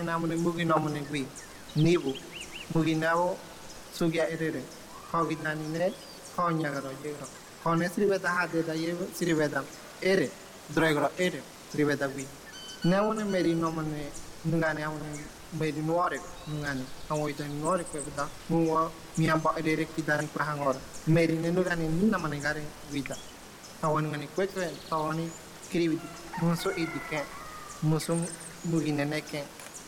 enamune mugi nomune gui bu. mugi nabo sugia erere hogi danine honya ne siri beta ha hade da siri beta ere droegro ere sribeta gui namune meri nomune nungane amune meri nuore nungane amo ita nuore kwebeta nuwa miamba erere kidani kwa hangora meri nenugane nina manegare guita tawani ngani kwekwe tawani kiribiti muso idike musum mugi neneke.